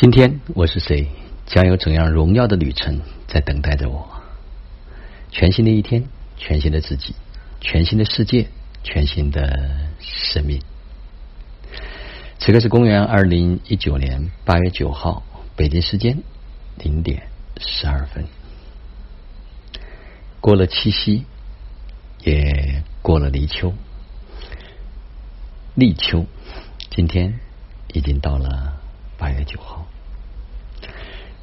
今天我是谁？将有怎样荣耀的旅程在等待着我？全新的一天，全新的自己，全新的世界，全新的生命。此刻是公元二零一九年八月九号，北京时间零点十二分。过了七夕，也过了立秋，立秋，今天已经到了八月九号。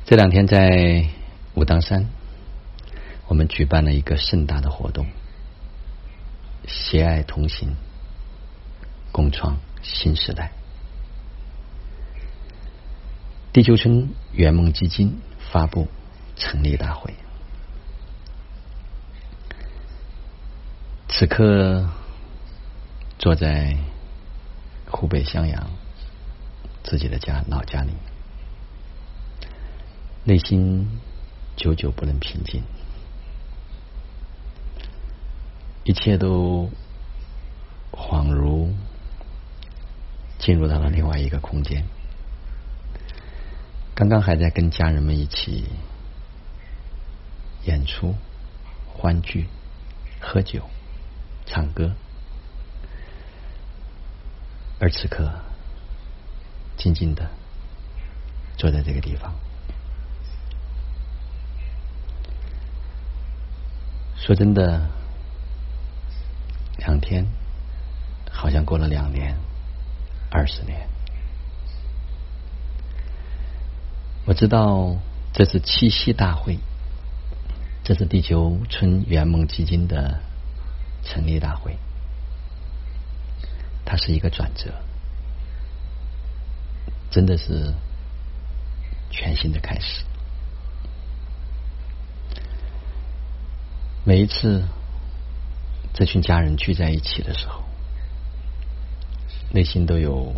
这两天在武当山，我们举办了一个盛大的活动——携爱同行，共创新时代。地球村圆梦基金发布成立大会。此刻坐在湖北襄阳自己的家老家里。内心久久不能平静，一切都恍如进入到了另外一个空间。刚刚还在跟家人们一起演出、欢聚、喝酒、唱歌，而此刻静静的坐在这个地方。说真的，两天好像过了两年、二十年。我知道这是七夕大会，这是地球村圆梦基金的成立大会，它是一个转折，真的是全新的开始。每一次这群家人聚在一起的时候，内心都有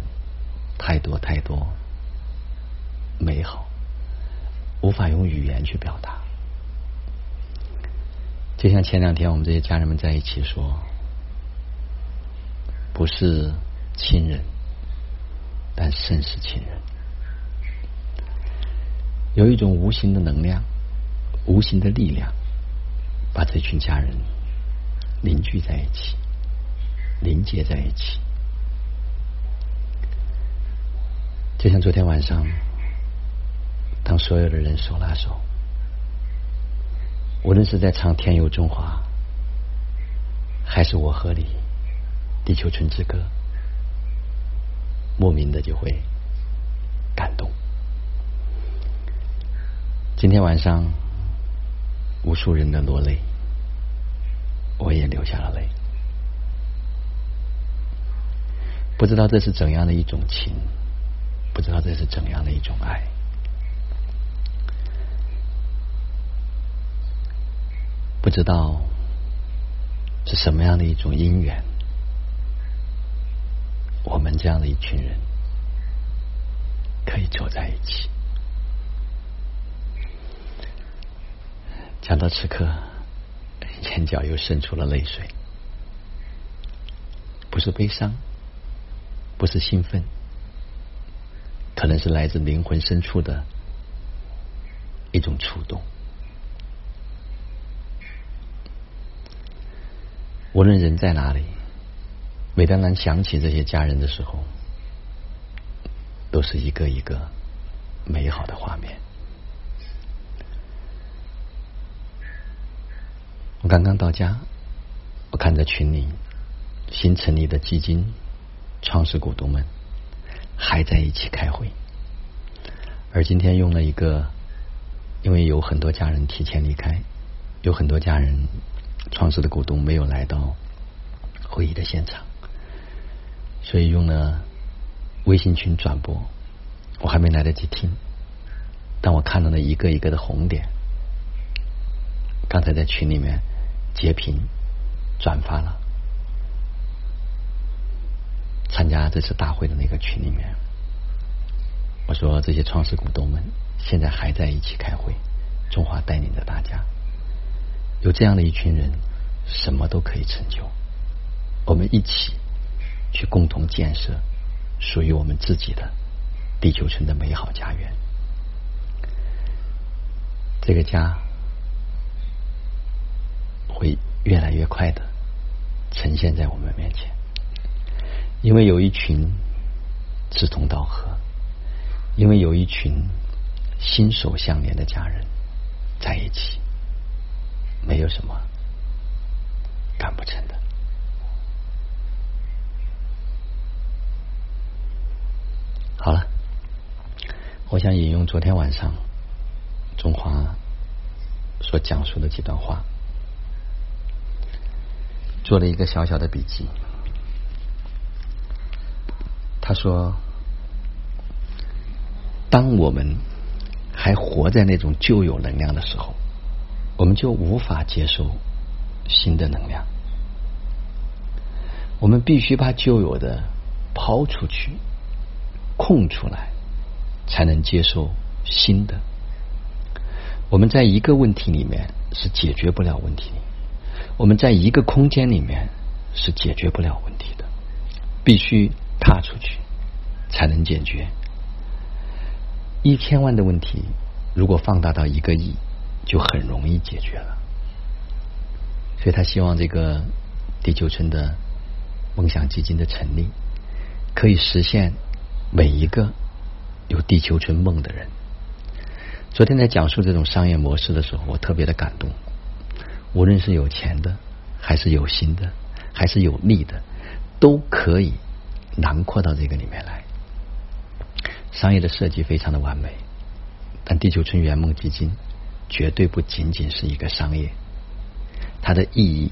太多太多美好，无法用语言去表达。就像前两天我们这些家人们在一起说，不是亲人，但胜是亲人。有一种无形的能量，无形的力量。把这群家人凝聚在一起，凝结在一起，就像昨天晚上，当所有的人手拉手，无论是在唱《天佑中华》，还是我和你《地球村之歌》，莫名的就会感动。今天晚上。无数人的落泪，我也流下了泪。不知道这是怎样的一种情，不知道这是怎样的一种爱，不知道是什么样的一种因缘，们这样的一群人可以走在一起。想到此刻，眼角又渗出了泪水，不是悲伤，不是兴奋，可能是来自灵魂深处的一种触动。无论人在哪里，每当咱想起这些家人的时候，都是一个一个美好的画面。我刚刚到家，我看着群里新成立的基金创始股东们还在一起开会，而今天用了一个，因为有很多家人提前离开，有很多家人创始的股东没有来到会议的现场，所以用了微信群转播，我还没来得及听，但我看到了一个一个的红点。刚才在群里面截屏转发了参加这次大会的那个群里面，我说这些创始股东们现在还在一起开会，中华带领着大家，有这样的一群人，什么都可以成就。我们一起去共同建设属于我们自己的地球村的美好家园。这个家会越来越快的呈现在我们面前，因为有一群志同道合，因为有一群心手相连的家人在一起，没有什么干不成的。好了，我想引用昨天晚上中华所讲述的几段话，做了一个小小的笔记。他说：“当我们还活在那种旧有能量的时候，我们就无法接受新的能量。我们必须把旧有的抛出去。”空出来，才能接受新的。我们在一个问题里面是解决不了问题，我们在一个空间里面是解决不了问题的，必须踏出去才能解决。一千万的问题，如果放大到一个亿，就很容易解决了。所以他希望这个地球村的梦想基金的成立，可以实现。每一个有地球村梦的人，昨天在讲述这种商业模式的时候，我特别的感动。无论是有钱的，还是有心的，还是有力的，都可以囊括到这个里面来。商业的设计非常的完美，但地球村圆梦基金绝对不仅仅是一个商业，它的意义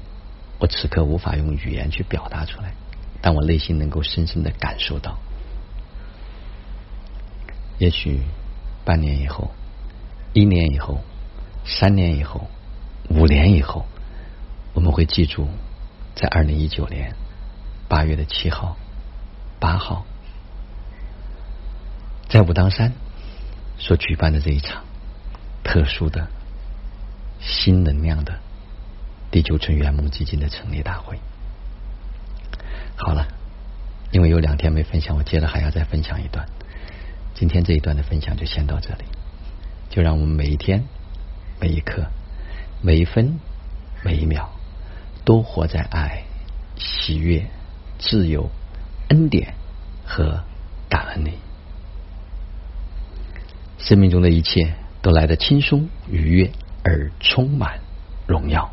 我此刻无法用语言去表达出来，但我内心能够深深的感受到。也许半年以后、一年以后、三年以后、五年以后，我们会记住，在二零一九年八月的七号、八号，在武当山所举办的这一场特殊的新能量的地球村圆梦基金的成立大会。好了，因为有两天没分享，我接着还要再分享一段。今天这一段的分享就先到这里，就让我们每一天、每一刻、每一分、每一秒，都活在爱、喜悦、自由、恩典和感恩里。生命中的一切都来得轻松、愉悦而充满荣耀。